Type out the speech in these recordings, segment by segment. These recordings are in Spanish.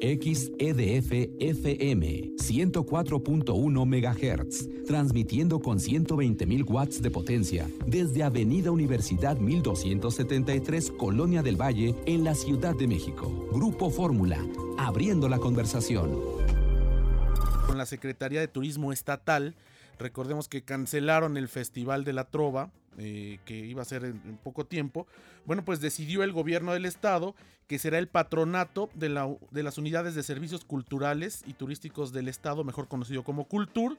XEDF FM 104.1 MHz, transmitiendo con 120.000 watts de potencia desde Avenida Universidad 1273, Colonia del Valle, en la Ciudad de México. Grupo Fórmula, abriendo la conversación. Con la Secretaría de Turismo Estatal, recordemos que cancelaron el Festival de la Trova, eh, que iba a ser en, poco tiempo, bueno, pues decidió el gobierno del estado que será el patronato de, la, de las unidades de servicios culturales y turísticos del estado, mejor conocido como Cultur,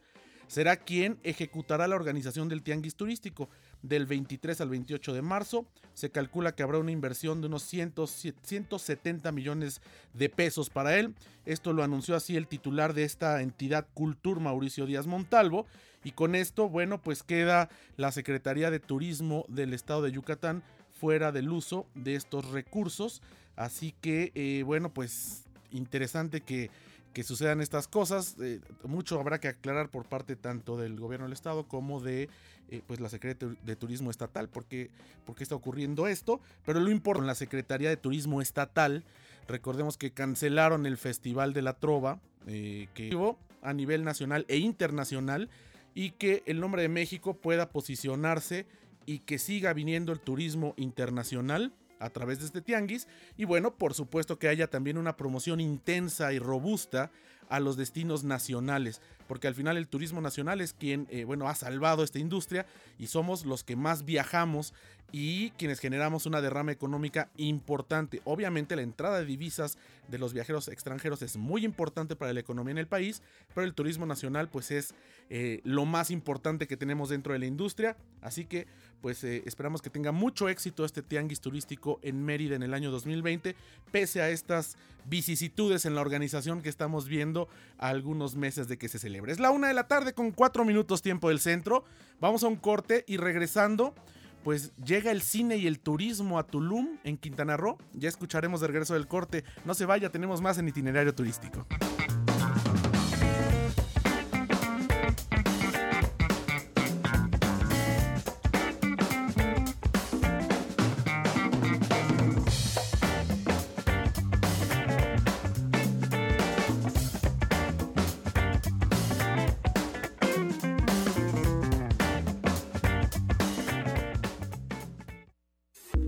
será quien ejecutará la organización del tianguis turístico del 23 al 28 de marzo. Se calcula que habrá una inversión de unos 170 millones de pesos para él. Esto lo anunció así el titular de esta entidad Cultur, Mauricio Díaz Montalvo. Y con esto, bueno, pues queda la Secretaría de Turismo del Estado de Yucatán fuera del uso de estos recursos. Así que, eh, bueno, pues interesante que que sucedan estas cosas. Eh, mucho habrá que aclarar por parte tanto del gobierno del estado como de eh, pues la Secretaría de Turismo Estatal, porque, porque está ocurriendo esto. Pero lo importante, la Secretaría de Turismo Estatal, recordemos que cancelaron el Festival de la Trova, eh, que a nivel nacional e internacional, y que el nombre de México pueda posicionarse y que siga viniendo el turismo internacional a través de este tianguis. Y bueno, por supuesto que haya también una promoción intensa y robusta a los destinos nacionales, porque al final el turismo nacional es quien, eh, bueno, ha salvado esta industria y somos los que más viajamos y quienes generamos una derrama económica importante. Obviamente la entrada de divisas de los viajeros extranjeros es muy importante para la economía en el país, pero el turismo nacional pues es eh, lo más importante que tenemos dentro de la industria, así que pues eh, esperamos que tenga mucho éxito este tianguis turístico en Mérida en el año 2020, pese a estas vicisitudes en la organización que estamos viendo a algunos meses de que se celebre. Es la una de la tarde con cuatro minutos tiempo del centro. Vamos a un corte y regresando, pues llega el cine y el turismo a Tulum en Quintana Roo. Ya escucharemos de regreso del corte. No se vaya, tenemos más en itinerario turístico.